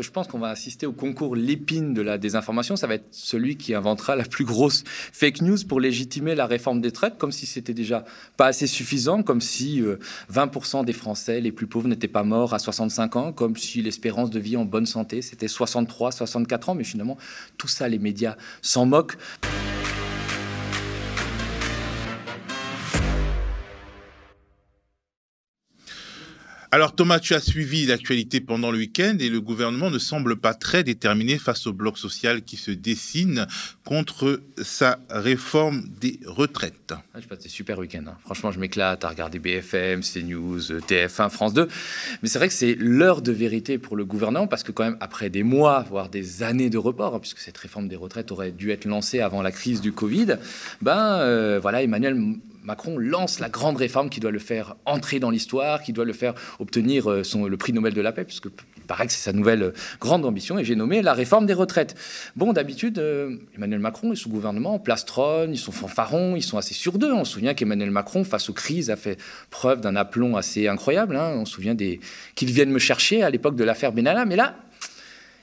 Je pense qu'on va assister au concours l'épine de la désinformation. Ça va être celui qui inventera la plus grosse fake news pour légitimer la réforme des traites, comme si c'était déjà pas assez suffisant, comme si 20% euh, des Français les plus pauvres n'étaient pas morts à 65 ans, comme si l'espérance de vie en bonne santé c'était 63, 64 ans. Mais finalement, tout ça, les médias s'en moquent. Alors Thomas, tu as suivi l'actualité pendant le week-end et le gouvernement ne semble pas très déterminé face au bloc social qui se dessine contre sa réforme des retraites. Ah, je passe des super week-end. Hein. Franchement, je m'éclate à regarder BFM, CNews, TF1, France 2. Mais c'est vrai que c'est l'heure de vérité pour le gouvernement parce que quand même, après des mois, voire des années de report, hein, puisque cette réforme des retraites aurait dû être lancée avant la crise du Covid, ben euh, voilà, Emmanuel Macron lance la grande réforme qui doit le faire entrer dans l'histoire, qui doit le faire obtenir euh, le prix Nobel de la paix, puisque il paraît que c'est sa nouvelle euh, grande ambition, et j'ai nommé la réforme des retraites. Bon, d'habitude, euh, Emmanuel Macron et son gouvernement plastronnent, ils sont fanfarons, ils sont assez sûrs d'eux. On se souvient qu'Emmanuel Macron, face aux crises, a fait preuve d'un aplomb assez incroyable. Hein. On se souvient des... qu'ils viennent me chercher à l'époque de l'affaire Benalla, mais là,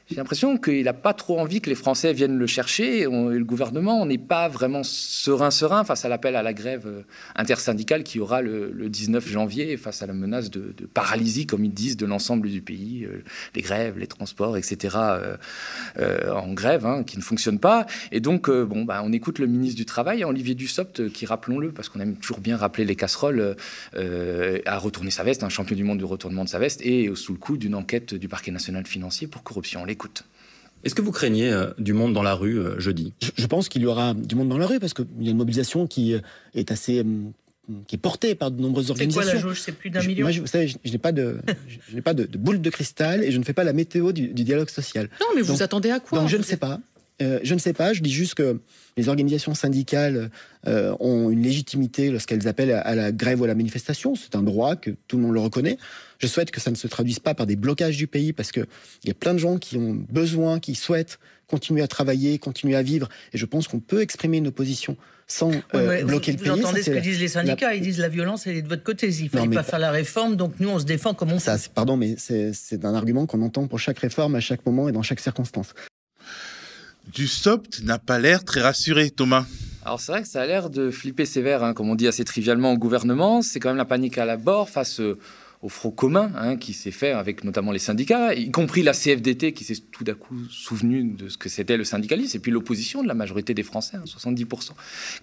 j'ai l'impression qu'il n'a pas trop envie que les Français viennent le chercher. le gouvernement, n'est pas vraiment serein, serein face à l'appel à la grève euh, intersyndicale qui aura le, 19 janvier, face à la menace de, paralysie, comme ils disent, de l'ensemble du pays, euh, les grèves, les transports, etc., euh, en grève, hein, qui ne fonctionnent pas. Et donc, bon, bah, on écoute le ministre du Travail, Olivier Dussopt, qui, rappelons-le, parce qu'on aime toujours bien rappeler les casseroles, a retourné sa veste, un champion du monde du retournement de sa veste, et sous le coup d'une enquête du parquet national financier pour corruption. Est-ce que vous craignez euh, du monde dans la rue euh, jeudi? Je, pense qu'il y aura du monde dans la rue parce qu'il y a une mobilisation qui euh, est assez qui est portée par de nombreuses organisations. C'est quoi la jauge? C'est plus d'un million? Moi, je, vous savez, je, n'ai pas, de, je, n'ai pas de, boule de cristal et je ne fais pas la météo du, dialogue social. Non, mais vous attendez à quoi Donc, je ne sais pas. Je ne sais pas. Je dis juste que les organisations syndicales ont une légitimité lorsqu'elles appellent à, la grève ou à la manifestation. C'est un droit que tout le monde le reconnaît. Je souhaite que ça ne se traduise pas par des blocages du pays parce qu'il y a plein de gens qui ont besoin, qui souhaitent continuer à travailler, continuer à vivre. Et je pense qu'on peut exprimer une opposition sans euh, bloquer le pays. Vous entendez ce que disent les syndicats Ils disent la violence, elle est de votre côté. Il ne fallait pas faire la réforme, donc nous, on se défend comme on ça, Pardon, mais c'est un argument qu'on entend pour chaque réforme, à chaque moment et dans chaque circonstance. Du SOPT n'a pas l'air très rassuré, Thomas. Alors c'est vrai que ça a l'air de flipper sévère, hein, comme on dit assez trivialement au gouvernement. C'est quand même la panique à la bord face euh, au front commun hein, qui s'est fait avec notamment les syndicats, y compris la CFDT qui s'est tout d'un coup souvenu de ce que c'était le syndicalisme, et puis l'opposition de la majorité des Français, 70%, hein,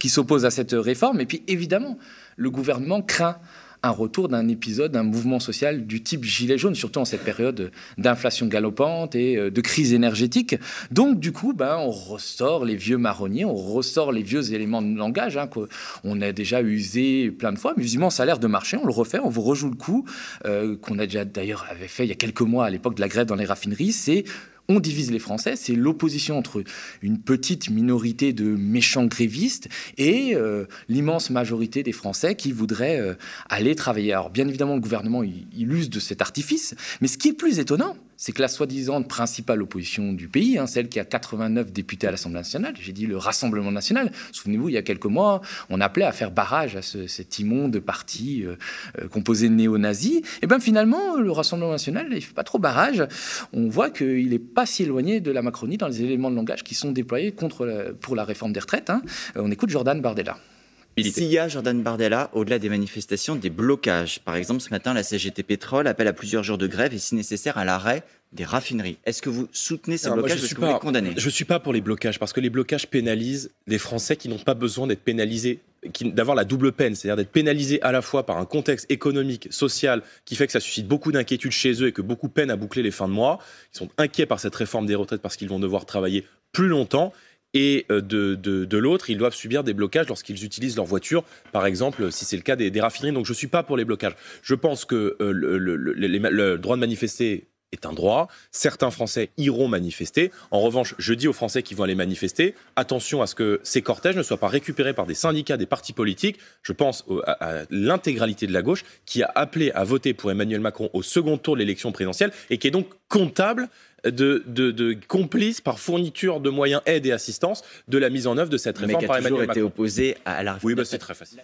qui s'opposent à cette réforme. Et puis évidemment, le gouvernement craint un retour d'un épisode, d'un mouvement social du type gilet jaune, surtout en cette période d'inflation galopante et euh, de crise énergétique. Donc, du coup, ben, on ressort les vieux marronniers, on ressort les vieux éléments de langage hein, qu'on a déjà usé plein de fois, mais visiblement, ça a l'air de marcher. On le refait, on vous rejoue le coup, euh, qu'on a déjà d'ailleurs avait fait il y a quelques mois à l'époque de la grève dans les raffineries. C'est on divise les Français, c'est l'opposition entre une petite minorité de méchants grévistes et euh, l'immense majorité des Français qui voudraient euh, aller travailler. Alors bien évidemment, le gouvernement il use de cet artifice, mais ce qui est plus étonnant, c'est que la soi-disant principale opposition du pays, hein, celle qui a 89 députés à l'Assemblée nationale, j'ai dit le Rassemblement national, souvenez-vous, il y a quelques mois, on appelait à faire barrage à cet immonde parti euh, euh, composé de néo-nazis, et bien finalement, le Rassemblement national, il ne fait pas trop barrage, on voit qu'il n'est pas si éloigné de la Macronie dans les éléments de langage qui sont déployés contre pour la réforme des retraites. Hein. On écoute Jordan Bardella. S'il y a, Jordan Bardella, au-delà des manifestations, des blocages. Par exemple, ce matin, la CGT Pétrole appelle à plusieurs jours de grève et, si nécessaire, à l'arrêt des raffineries. Est-ce que vous soutenez ces blocages Je ne suis pas pour les blocages, parce que les blocages pénalisent les Français qui n'ont pas besoin d'être pénalisés, d'avoir la double peine, c'est-à-dire d'être pénalisés à la fois par un contexte économique, social, qui fait que ça suscite beaucoup d'inquiétudes chez eux et que beaucoup peinent à boucler les fins de mois. Ils sont inquiets par cette réforme des retraites parce qu'ils vont devoir travailler plus longtemps et euh, de, de, l'autre, ils doivent subir des blocages lorsqu'ils utilisent leur voiture, par exemple, si c'est le cas des, raffineries. Donc je ne suis pas pour les blocages. Je pense que euh, le, droit de manifester est un droit. Certains Français iront manifester. En revanche, je dis aux Français qui vont aller manifester, attention à ce que ces cortèges ne soient pas récupérés par des syndicats, des partis politiques. Je pense à, l'intégralité de la gauche qui a appelé à voter pour Emmanuel Macron au second tour de l'élection présidentielle et qui est donc comptable de, de, complices par fourniture de moyens, aide et assistance de la mise en œuvre de cette réforme Mais qui a toujours été opposé à la Oui, bah, c'est très facile.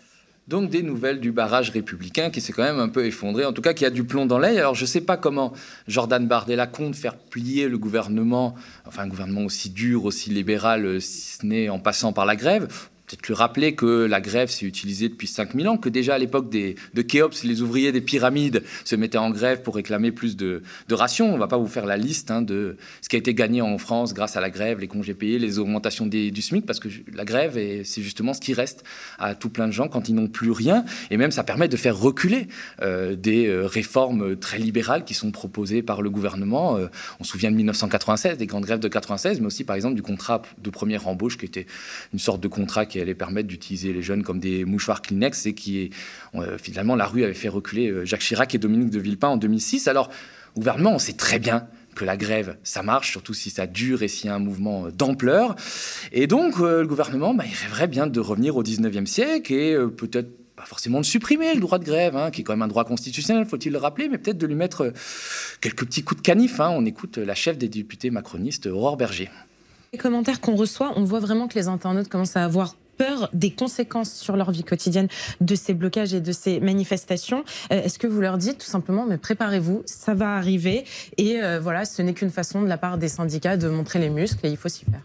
Donc des nouvelles du barrage républicain qui s'est quand même un peu effondré, en tout cas qui a du plomb dans l'œil. Alors je ne sais pas comment Jordan Bardella compte faire plier le gouvernement, enfin un gouvernement aussi dur, aussi libéral, euh, si ce n'est en passant par la grève peut-être lui rappeler que la grève s'est utilisée depuis 5000 ans, que déjà à l'époque de Khéops, les ouvriers des pyramides se mettaient en grève pour réclamer plus de, rations. On ne va pas vous faire la liste hein, de ce qui a été gagné en France grâce à la grève, les congés payés, les augmentations du SMIC, parce que la grève, c'est justement ce qui reste à tout plein de gens quand ils n'ont plus rien. Et même, ça permet de faire reculer euh, des euh, réformes très libérales qui sont proposées par le gouvernement. Euh, on se souvient de 1996, des grandes grèves de 96, mais aussi par exemple du contrat de première embauche qui était une sorte de contrat qui allait permettre d'utiliser les jeunes comme des mouchoirs Kleenex et qui, euh, finalement, la rue avait fait reculer euh, Jacques Chirac et Dominique de Villepin en 2006. Alors, gouvernement, on sait très bien que la grève, ça marche, surtout si ça dure et s'il y a un mouvement euh, d'ampleur. Et donc, le gouvernement, bah, il rêverait bien de revenir au 19e siècle et peut-être pas forcément de supprimer le droit de grève, hein, qui est quand même un droit constitutionnel, faut-il le rappeler, mais peut-être de lui mettre quelques petits coups de canif. Hein. On écoute la chef des députés macronistes, Aurore Berger. Les commentaires qu'on reçoit, on voit vraiment que les internautes commencent à avoir des conséquences sur leur vie quotidienne de ces blocages et de ces manifestations. Euh, est-ce que vous leur dites tout simplement, mais préparez-vous, ça va arriver et euh, voilà, ce n'est qu'une façon de la part des syndicats de montrer les muscles et il faut s'y faire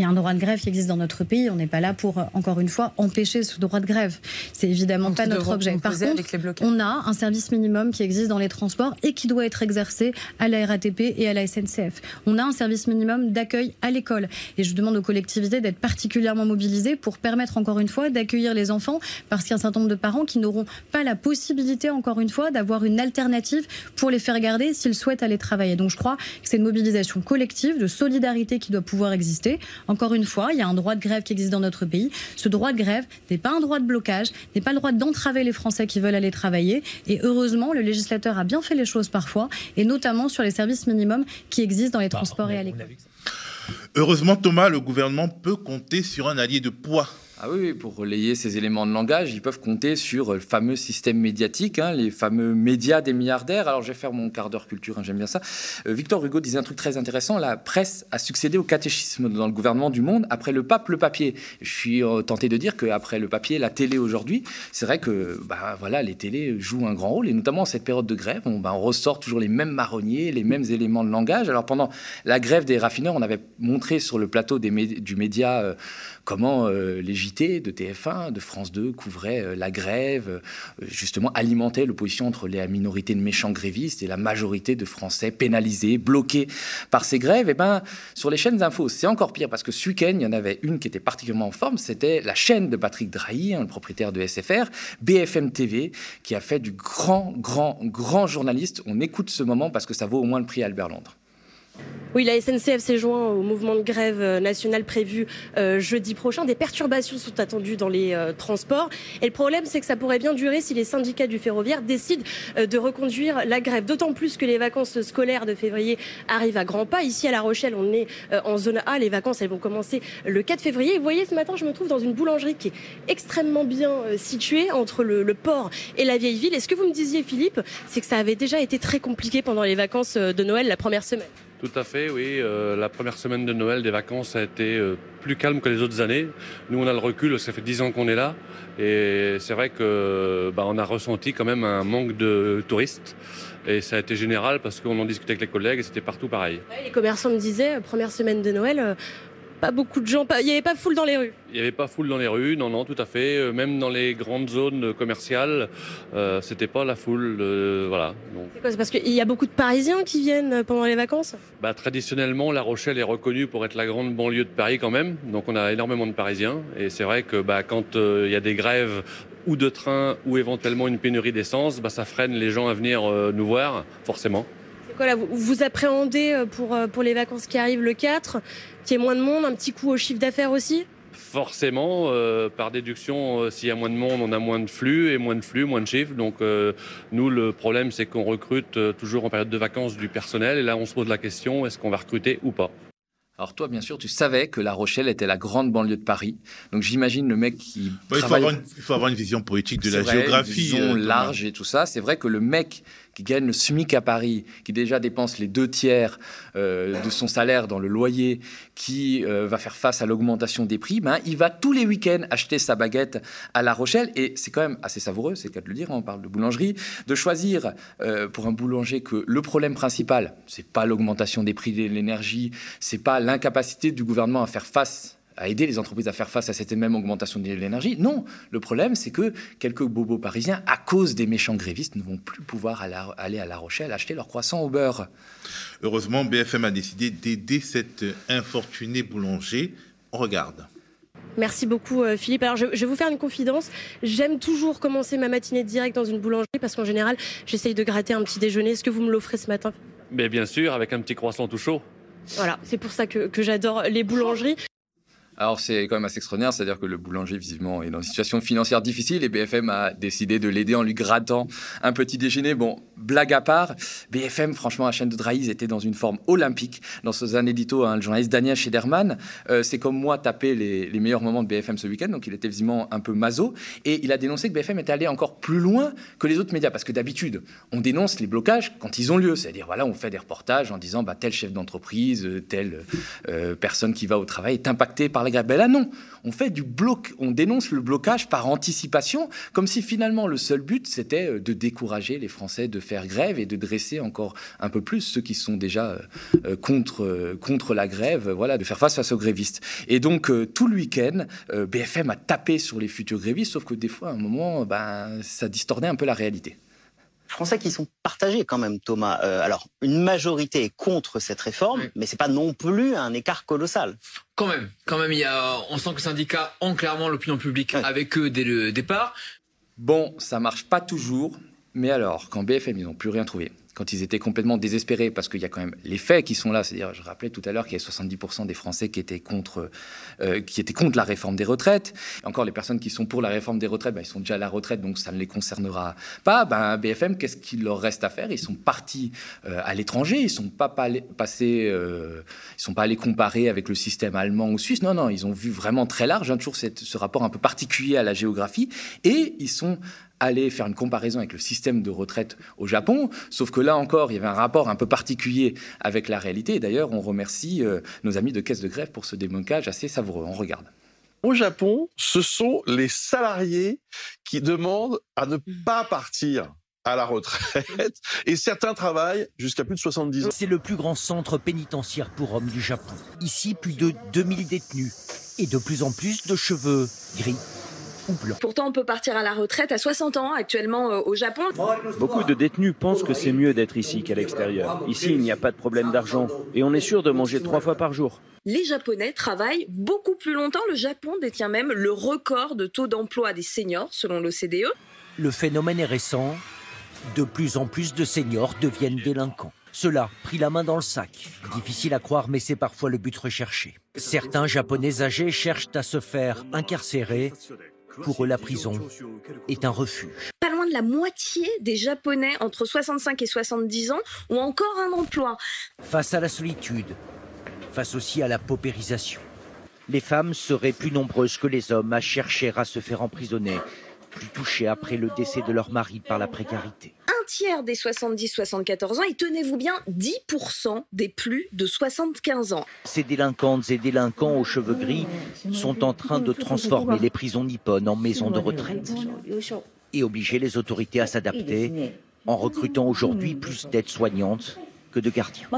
il y a un droit de grève qui existe dans notre pays. On n'est pas là pour, euh, encore une fois, empêcher ce droit de grève. C'est évidemment pas notre objet. Par contre, on a un service minimum qui existe dans les transports et qui doit être exercé à la RATP et à la SNCF. On a un service minimum d'accueil à l'école. Et je demande aux collectivités d'être particulièrement mobilisées pour permettre, encore une fois, d'accueillir les enfants parce qu'il y a un certain nombre de parents qui n'auront pas la possibilité, encore une fois, d'avoir une alternative pour les faire garder s'ils souhaitent aller travailler. Donc je crois que c'est une mobilisation collective, de solidarité qui doit pouvoir exister. Encore une fois, il y a un droit de grève qui existe dans notre pays. Ce droit de grève n'est pas un droit de blocage, n'est pas le droit d'entraver les Français qui veulent aller travailler. Et heureusement, le législateur a bien fait les choses parfois, et notamment sur les services minimums qui existent dans les bah, transports et à l'école. Heureusement, Thomas, le gouvernement peut compter sur un allié de poids ah oui, pour relayer ces éléments de langage, ils peuvent compter sur le fameux système médiatique, hein, les fameux médias des milliardaires. Alors je vais faire mon quart d'heure culture, hein, j'aime bien ça. Euh, Victor Hugo disait un truc très intéressant, la presse a succédé au catéchisme dans le gouvernement du monde, après le pape, le papier. Je suis euh, tenté de dire qu'après le papier, la télé aujourd'hui, c'est vrai que bah, voilà, les télés jouent un grand rôle, et notamment en cette période de grève, on, bah, ressort toujours les mêmes marronniers, les mêmes éléments de langage. Alors pendant la grève des raffineurs, on avait montré sur le plateau des du média euh, comment les De TF1, de France 2 couvraient euh, la grève, euh, justement alimentaient l'opposition entre la minorité de méchants grévistes et la majorité de Français pénalisés, bloqués par ces grèves. Et eh ben, sur les chaînes d'infos, c'est encore pire parce que ce week-end, il y en avait une qui était particulièrement en forme, c'était la chaîne de Patrick Drahi, hein, le propriétaire de SFR, BFM TV, qui a fait du grand, grand, grand journaliste. On écoute ce moment parce que ça vaut au moins le prix Albert Londres. Oui, la SNCF s'est joint au mouvement de grève euh, national prévu euh, jeudi prochain. Des perturbations sont attendues dans les euh, transports. Et le problème, c'est que ça pourrait bien durer si les syndicats du ferroviaire décident de reconduire la grève. D'autant plus que les vacances scolaires de février arrivent à grands pas. Ici, à La Rochelle, on est en zone A. Les vacances, elles vont commencer le 4 février. Et vous voyez, ce matin, je me trouve dans une boulangerie qui est extrêmement bien située entre le, le port et la vieille ville. Et ce que vous me disiez, Philippe, c'est que ça avait déjà été très compliqué pendant les vacances de Noël la première semaine. Tout à fait, oui. Euh, la première semaine de Noël des vacances a été euh, plus calme que les autres années. Nous, on a le recul, ça fait dix ans qu'on est là. Et c'est vrai que bah, a ressenti quand même un manque de touristes. Et ça a été général parce qu'on en discutait avec les collègues et c'était partout pareil. les commerçants me disaient, euh, première semaine de Noël, pas beaucoup de gens, il n'y avait pas foule dans les rues. Il n'y avait pas foule dans les rues, non, non, tout à fait. Euh, même dans les grandes zones commerciales, euh, c'était pas la foule, euh, voilà. C'est quoi C'est parce qu'il y a beaucoup de Parisiens qui viennent pendant les vacances? Bah, Traditionnellement, La Rochelle est reconnue pour être la grande banlieue de Paris quand même, donc on a énormément de Parisiens. Et c'est vrai que bah, quand il y a des grèves ou de train ou éventuellement une pénurie d'essence, bah, ça freine les gens à venir nous voir, forcément. Voilà, vous, vous appréhendez pour, pour les vacances qui arrivent le 4 qu'il y ait moins de monde, un petit coup au chiffre d'affaires aussi? Forcément, euh, par déduction, euh, s'il y a moins de monde, on a moins de flux, et moins de flux, moins de chiffres. Donc euh, nous, le problème, c'est qu'on recrute toujours en période de vacances du personnel, et là, on se pose la question, est-ce qu'on va recruter ou pas? Alors toi, bien sûr, tu savais que La Rochelle était la grande banlieue de Paris. Donc j'imagine le mec qui... il, faut avoir une, vision poétique de la géographie. Une vision large et tout ça. C'est vrai que le mec qui gagne le SMIC à Paris, qui déjà dépense les deux tiers euh, de son salaire dans le loyer, qui euh, va faire face à l'augmentation des prix, ben, il va tous les week-ends acheter sa baguette à La Rochelle. Et c'est quand même assez savoureux, c'est le cas de le dire, on parle de boulangerie, de choisir euh, pour un boulanger que le problème principal, c'est pas l'augmentation des prix de l'énergie, c'est pas l'incapacité du gouvernement à faire face à aider les entreprises à faire face à cette même augmentation de l'énergie. Non, le problème, c'est que quelques bobos parisiens, à cause des méchants grévistes, ne vont plus pouvoir aller à La Rochelle acheter leur croissant au beurre. Heureusement, BFM a décidé d'aider cet infortuné boulanger. On regarde. Merci beaucoup euh, Philippe. Alors je, vais vous faire une confidence. J'aime toujours commencer ma matinée direct dans une boulangerie parce qu'en général j'essaye de gratter un petit déjeuner. Est-ce que vous me l'offrez ce matin? Mais bien sûr, avec un petit croissant tout chaud. Voilà, c'est pour ça que j'adore les boulangeries. Alors c'est quand même assez extraordinaire, c'est-à-dire que le boulanger visiblement est dans une situation financière difficile et BFM a décidé de l'aider en lui grattant un petit déjeuner. Bon, blague à part, BFM, franchement, la chaîne de Draïs était dans une forme olympique. Dans un édito, hein, le journaliste Daniel Schederman, euh, c'est comme moi taper les, meilleurs moments de BFM ce week-end, donc il était visiblement un peu maso et il a dénoncé que BFM était allé encore plus loin que les autres médias parce que d'habitude on dénonce les blocages quand ils ont lieu, c'est-à-dire voilà, on fait des reportages en disant bah, tel chef d'entreprise, telle euh, personne qui va au travail est impactée par la ben là, non. On fait du bloc, on dénonce le blocage par anticipation, comme si finalement le seul but c'était euh, de décourager les Français de faire grève et de dresser encore un peu plus ceux qui sont déjà euh, euh, contre, contre la grève, voilà, de faire face à aux grévistes. Et donc tout le week-end, BFM a tapé sur les futurs grévistes, sauf que des fois, à un moment, ben, ça distordait un peu la réalité. Français qui sont partagés quand même, Thomas. Euh, alors, une majorité est contre cette réforme, mais c'est pas non plus un écart colossal. Quand même, quand même, il y a, on sent que les syndicats ont clairement l'opinion publique avec eux dès le départ. Bon, ça marche pas toujours, mais alors, quand BFM, ils n'ont plus rien trouvé, quand ils étaient complètement désespérés, parce qu'il y a quand même les faits qui sont là. C'est-à-dire, je rappelais tout à l'heure qu'il y a 70% des Français qui étaient contre, euh, qui étaient contre la réforme des retraites. encore, les personnes qui sont pour la réforme des retraites, ben, ils sont déjà à la retraite, donc ça ne les concernera pas. BFM, qu'est-ce qu'il leur reste à faire? Ils sont partis euh, à l'étranger, ils sont pas euh, sont pas allés comparer avec le système allemand ou suisse. Non, non, ils ont vu vraiment très large, hein, toujours ce rapport un peu particulier à la géographie, et ils sont aller faire une comparaison avec le système de retraite au Japon, sauf que là encore, il y avait un rapport un peu particulier avec la réalité. Et d'ailleurs, on remercie euh, nos amis de Caisse de Grève pour ce démoncage assez savoureux. On regarde. Au Japon, ce sont les salariés qui demandent à ne pas partir à la retraite et certains travaillent jusqu'à plus de 70 ans. C'est le plus grand centre pénitentiaire pour hommes du Japon. Ici, plus de 2000 détenus et de plus en plus de cheveux gris Pourtant, on peut partir à la retraite à 60 ans actuellement euh, au Japon. Beaucoup de détenus pensent que c'est mieux d'être ici qu'à l'extérieur. Ici, il n'y a pas de problème d'argent et on est sûr de manger trois fois par jour. Les Japonais travaillent beaucoup plus longtemps. Le Japon détient même le record de taux d'emploi des seniors selon l'OCDE. Le phénomène est récent. De plus en plus de seniors deviennent délinquants. Cela pris la main dans le sac. Difficile à croire, mais c'est parfois le but recherché. Certains Japonais âgés cherchent à se faire incarcérer pour eux, la prison est un refuge. Pas loin de la moitié des Japonais entre 65 et 70 ans ont encore un emploi. Face à la solitude, face aussi à la paupérisation, les femmes seraient plus nombreuses que les hommes à chercher à se faire emprisonner, plus touchées après le décès de leur mari par la précarité tiers des 70-74 ans et tenez-vous bien, 10% des plus de 75 ans. Ces délinquantes et délinquants aux cheveux gris sont en train de transformer les prisons nippones en maisons de retraite et obliger les autorités à s'adapter en recrutant aujourd'hui plus d'aides-soignantes que de gardiens.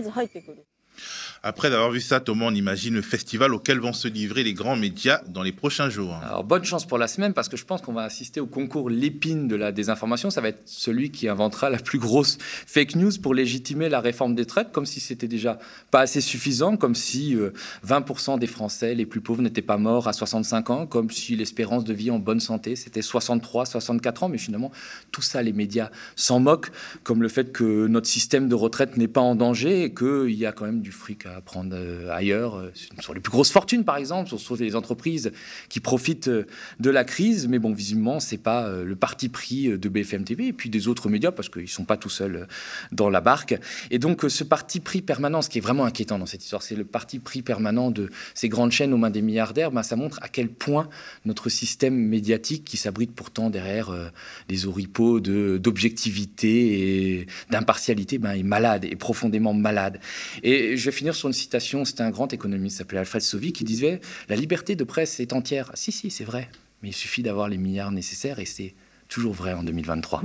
Après d'avoir vu ça, Thomas, on imagine le festival auquel vont se livrer les grands médias dans les prochains jours. Alors, bonne chance pour la semaine, parce que je pense qu'on va assister au concours l'épine de la désinformation. Ça va être celui qui inventera la plus grosse fake news pour légitimer la réforme des traites, comme si c'était déjà pas assez suffisant, comme si 20% euh, des Français les plus pauvres n'étaient pas morts à 65 ans, comme si l'espérance de vie en bonne santé, c'était 63, 64 ans. Mais finalement, tout ça, les médias s'en moquent, comme le fait que notre système de retraite n'est pas en danger et qu'il y a quand même du fric à à prendre ailleurs, sur les plus grosses fortunes par exemple, sur les entreprises qui profitent de la crise. Mais bon, visiblement, c'est pas le parti pris de BFM TV et puis des autres médias parce qu'ils sont pas tout seuls dans la barque. Et donc, ce parti pris permanent, ce qui est vraiment inquiétant dans cette histoire, c'est le parti pris permanent de ces grandes chaînes aux mains des milliardaires. Ben, ça montre à quel point notre système médiatique, qui s'abrite pourtant derrière des oripeaux d'objectivité et d'impartialité, ben, est malade, est profondément malade. Et je vais finir sur une citation, c'était un grand économiste, s'appelait Alfred Sauvy, qui disait La liberté de presse est entière. Si, si, c'est vrai, mais il suffit d'avoir les milliards nécessaires et c'est toujours vrai en 2023.